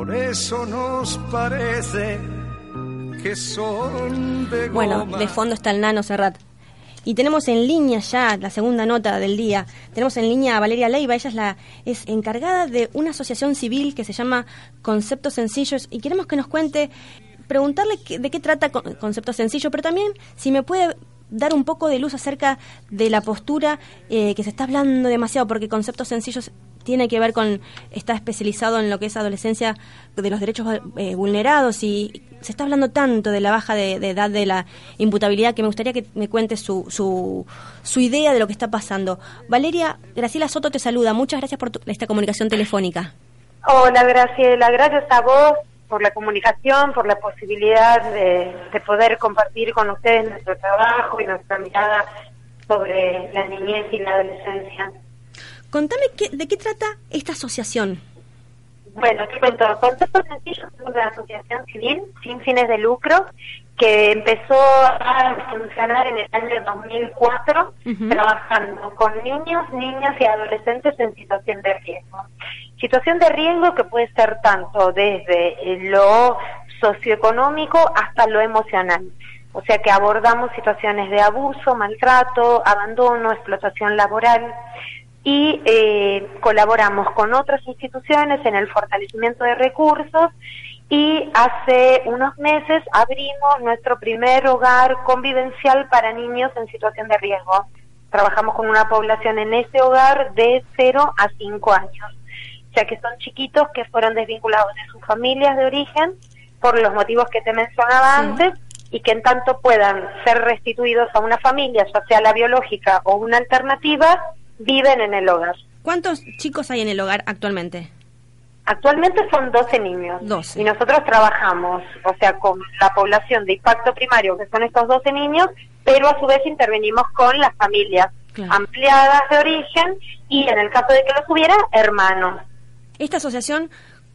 Por eso nos parece que son de Bueno, de fondo está el nano Serrat. Y tenemos en línea ya la segunda nota del día. Tenemos en línea a Valeria Leiva. Ella es la es encargada de una asociación civil que se llama Conceptos Sencillos y queremos que nos cuente, preguntarle de qué trata Conceptos Sencillos, pero también si me puede dar un poco de luz acerca de la postura eh, que se está hablando demasiado, porque Conceptos Sencillos tiene que ver con, está especializado en lo que es adolescencia de los derechos eh, vulnerados y se está hablando tanto de la baja de, edad de la imputabilidad que me gustaría que me cuente su, su, su, idea de lo que está pasando. Valeria, Graciela Soto te saluda. Muchas gracias por esta comunicación telefónica. Hola Graciela, gracias a vos por la comunicación, por la posibilidad de poder compartir con ustedes nuestro trabajo y nuestra mirada sobre la niñez y la adolescencia. Contame de qué trata esta asociación. Bueno, te cuento, Concepto Sencillo es una asociación civil sin fines de lucro que empezó a funcionar en el año 2004 trabajando con niños, niñas y adolescentes en situación de riesgo. Situación de riesgo que puede ser tanto desde lo socioeconómico hasta lo emocional. O sea que abordamos situaciones de abuso, maltrato, abandono, explotación laboral y eh, colaboramos con otras instituciones en el fortalecimiento de recursos y hace unos meses abrimos nuestro primer hogar convivencial para niños en situación de riesgo. Trabajamos con una población en ese hogar de 0 a 5 años, ya que son chiquitos que fueron desvinculados de sus familias de origen por los motivos que te mencionaba antes y que en tanto puedan ser restituidos a una familia, ya sea la biológica o una alternativa, viven en el hogar. ¿Cuántos chicos hay en el hogar actualmente? Actualmente son 12 niños. 12. Y nosotros trabajamos, o sea, con la población de impacto primario, que son estos 12 niños, pero a su vez intervenimos con las familias ampliadas de origen y en el caso de que los hubiera, hermanos. Esta asociación,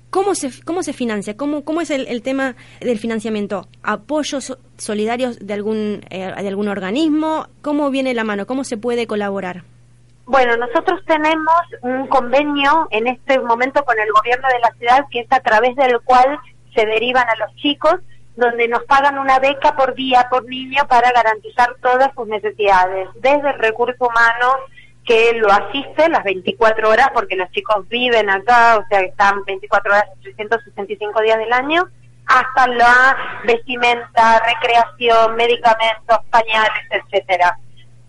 ¿cómo se, cómo se financia? ¿Cómo, cómo es el, tema del financiamiento? ¿Apoyos solidarios de algún, eh, de algún organismo? ¿Cómo viene la mano? ¿Cómo se puede colaborar? Bueno, nosotros tenemos un convenio en este momento con el gobierno de la ciudad que es a través del cual se derivan a los chicos, donde nos pagan una beca por día, por niño, para garantizar todas sus necesidades, desde el recurso humano que lo asiste las 24 horas, porque los chicos viven acá, o sea, están 24 horas, 365 días del año, hasta la vestimenta, recreación, medicamentos, pañales, etcétera.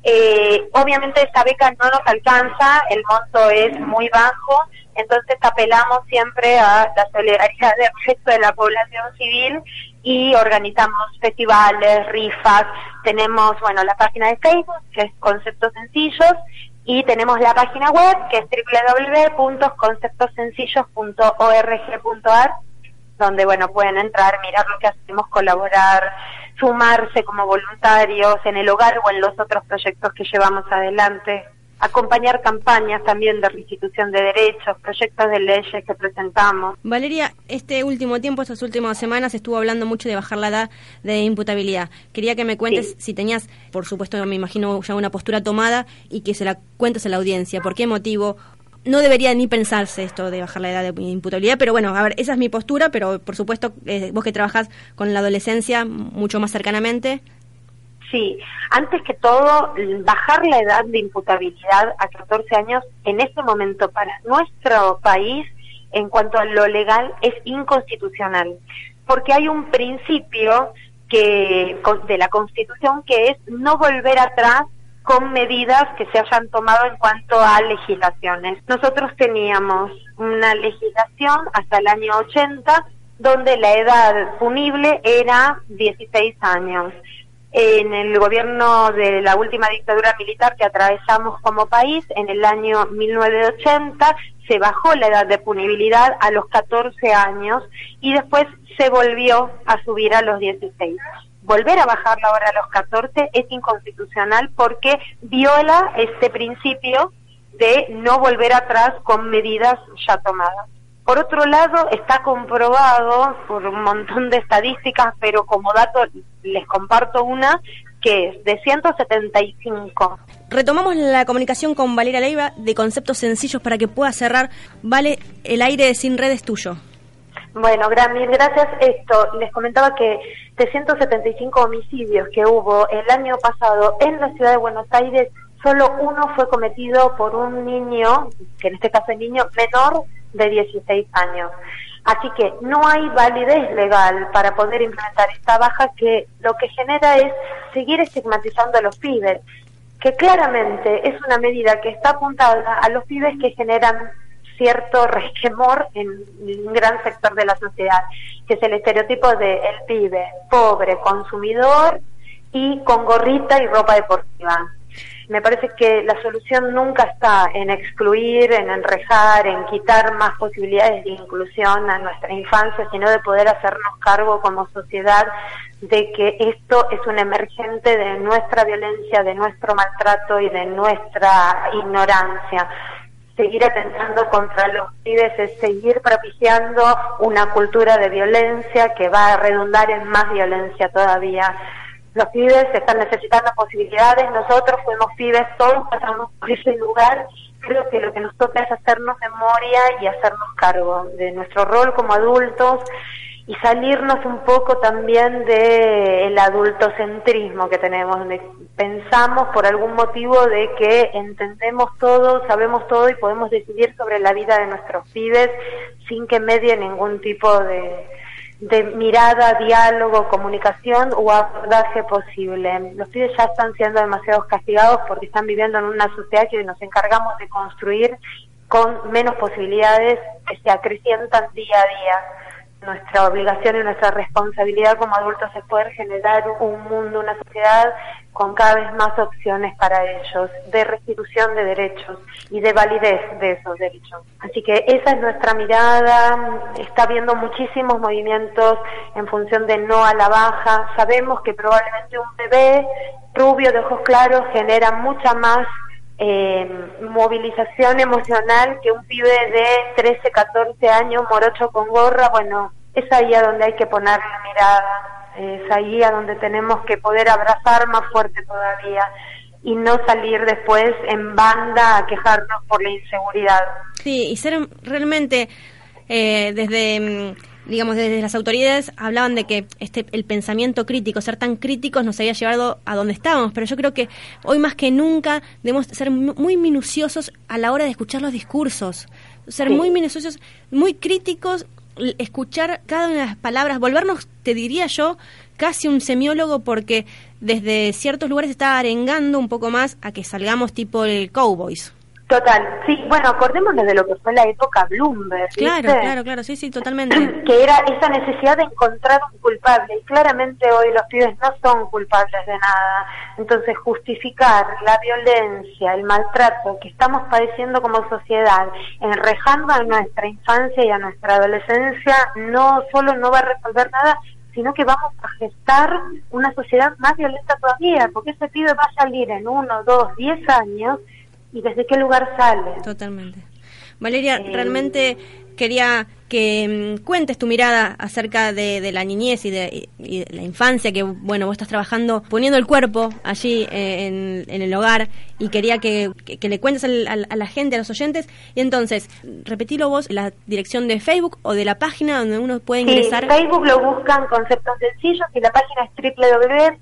Eh, obviamente esta beca no nos alcanza, el monto es muy bajo, entonces apelamos siempre a la solidaridad del resto de la población civil y organizamos festivales, rifas, tenemos, bueno, la página de Facebook, que es Conceptos Sencillos, y tenemos la página web, que es www.conceptosencillos.org.ar, donde, bueno, pueden entrar, mirar lo que hacemos, colaborar, sumarse como voluntarios en el hogar o en los otros proyectos que llevamos adelante, acompañar campañas también de restitución de derechos, proyectos de leyes que presentamos. Valeria, este último tiempo, estas últimas semanas, estuvo hablando mucho de bajar la edad de imputabilidad. Quería que me cuentes si tenías, por supuesto, me imagino ya una postura tomada y que se la cuentes a la audiencia. ¿Por qué motivo no debería ni pensarse esto de bajar la edad de imputabilidad, pero bueno, a ver, esa es mi postura, pero por supuesto, eh, vos que trabajás con la adolescencia mucho más cercanamente. Sí, antes que todo, bajar la edad de imputabilidad a 14 años en este momento para nuestro país, en cuanto a lo legal, es inconstitucional, porque hay un principio que de la Constitución que es no volver atrás con medidas que se hayan tomado en cuanto a legislaciones. Nosotros teníamos una legislación hasta el año 80 donde la edad punible era 16 años. En el gobierno de la última dictadura militar que atravesamos como país, en el año 1980, se bajó la edad de punibilidad a los 14 años y después se volvió a subir a los 16 volver a bajarla ahora a los 14 es inconstitucional porque viola este principio de no volver atrás con medidas ya tomadas. Por otro lado, está comprobado por un montón de estadísticas, pero como dato les comparto una, que es de 175. Retomamos la comunicación con Valeria Leiva de conceptos sencillos para que pueda cerrar. Vale, el aire sin redes tuyo. Bueno, gran, mil gracias. Esto, les comentaba que de 175 homicidios que hubo el año pasado en la ciudad de Buenos Aires, solo uno fue cometido por un niño, que en este caso es niño menor de 16 años. Así que no hay validez legal para poder implementar esta baja que lo que genera es seguir estigmatizando a los pibes, que claramente es una medida que está apuntada a los pibes que generan cierto resquemor en un gran sector de la sociedad, que es el estereotipo de el pibe pobre, consumidor y con gorrita y ropa deportiva. Me parece que la solución nunca está en excluir, en enrejar, en quitar más posibilidades de inclusión a nuestra infancia, sino de poder hacernos cargo como sociedad de que esto es un emergente de nuestra violencia, de nuestro maltrato y de nuestra ignorancia seguir atentando contra los pibes es seguir propiciando una cultura de violencia que va a redundar en más violencia todavía. Los pibes están necesitando posibilidades, nosotros fuimos pibes, todos pasamos por ese lugar. Creo que lo que nos toca es hacernos memoria y hacernos cargo de nuestro rol como adultos y salirnos un poco también del adultocentrismo que tenemos, donde pensamos por algún motivo de que entendemos todo, sabemos todo y podemos decidir sobre la vida de nuestros pibes sin que medie ningún tipo de, de mirada, diálogo, comunicación o abordaje posible. Los pibes ya están siendo demasiado castigados porque están viviendo en una sociedad que nos encargamos de construir con menos posibilidades que se acrecientan día a día nuestra obligación y nuestra responsabilidad como adultos es poder generar un mundo, una sociedad con cada vez más opciones para ellos, de restitución de derechos y de validez de esos derechos. Así que esa es nuestra mirada, está habiendo muchísimos movimientos en función de no a la baja, sabemos que probablemente un bebé rubio de ojos claros genera mucha más eh, movilización emocional que un pibe de 13, 14 años, morocho con gorra, bueno, es ahí a donde hay que poner la mirada, es ahí a donde tenemos que poder abrazar más fuerte todavía y no salir después en banda a quejarnos por la inseguridad. Sí, y ser realmente eh, desde mm, digamos, desde las autoridades hablaban de que este el pensamiento crítico, ser tan críticos nos había llevado a donde estábamos, pero yo creo que hoy más que nunca debemos ser muy minuciosos a la hora de escuchar los discursos, ser muy minuciosos, muy críticos, escuchar cada una de las palabras, volvernos, te diría yo, casi un semiólogo porque desde ciertos lugares está arengando un poco más a que salgamos tipo el Cowboys. Total, sí, bueno, acordémonos de lo que fue la época Bloomberg. Claro, claro, claro, sí, sí, totalmente. que era esa necesidad de encontrar un culpable, y claramente hoy los pibes no son culpables de nada. Entonces, justificar la violencia, el maltrato que estamos padeciendo como sociedad, enrejando a nuestra infancia y a nuestra adolescencia, no solo no va a resolver nada, sino que vamos a gestar una sociedad más violenta todavía, porque ese pibe va a salir en uno, dos, diez años y desde qué lugar sale. Totalmente. Valeria, eh, realmente quería que mm, cuentes tu mirada acerca de, la niñez y de, la infancia, que bueno, vos estás trabajando poniendo el cuerpo allí eh, en, el hogar y quería que, le cuentes a la gente, a los oyentes. Y entonces, repetilo vos, la dirección de Facebook o de la página donde uno puede ingresar. Sí, Facebook lo buscan Conceptos Sencillos y la página es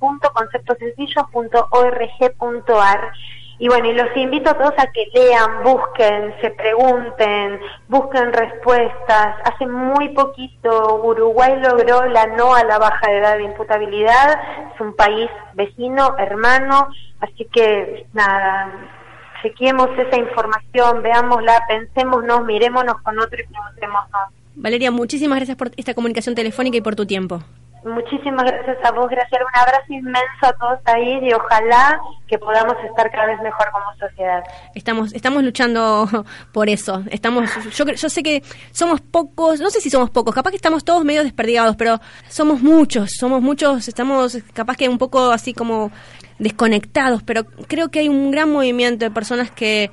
www.conceptosencillos.org.ar. Y bueno, y los invito a todos a que lean, busquen, se pregunten, busquen respuestas. Hace muy poquito Uruguay logró la no a la baja edad de imputabilidad. Es un país vecino, hermano, así que nada, chequemos esa información, veámosla, pensémonos, mirémonos con otro y preguntémonos. Valeria, muchísimas gracias por esta comunicación telefónica y por tu tiempo. Muchísimas gracias a vos, gracias. Un abrazo inmenso a todos ahí y ojalá que podamos estar cada vez mejor como sociedad. Estamos, estamos luchando por eso. Estamos, yo, yo sé que somos pocos, no sé si somos pocos, capaz que estamos todos medio desperdigados, pero somos muchos, somos muchos, estamos capaz que un poco así como desconectados, pero creo que hay un gran movimiento de personas que,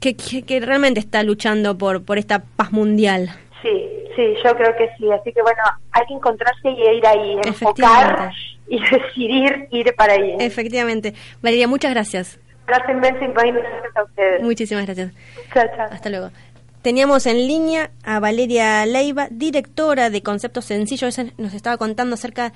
que, que realmente está luchando por, por esta paz mundial. Sí, Sí, yo creo que sí. Así que bueno, hay que encontrarse y ir ahí, enfocar y decidir ir para ahí. Efectivamente. Valeria, muchas gracias. Gracias, gracias a ustedes. Muchísimas gracias. Chao, chao. Hasta luego. Teníamos en línea a Valeria Leiva, directora de Conceptos Sencillos. Nos estaba contando acerca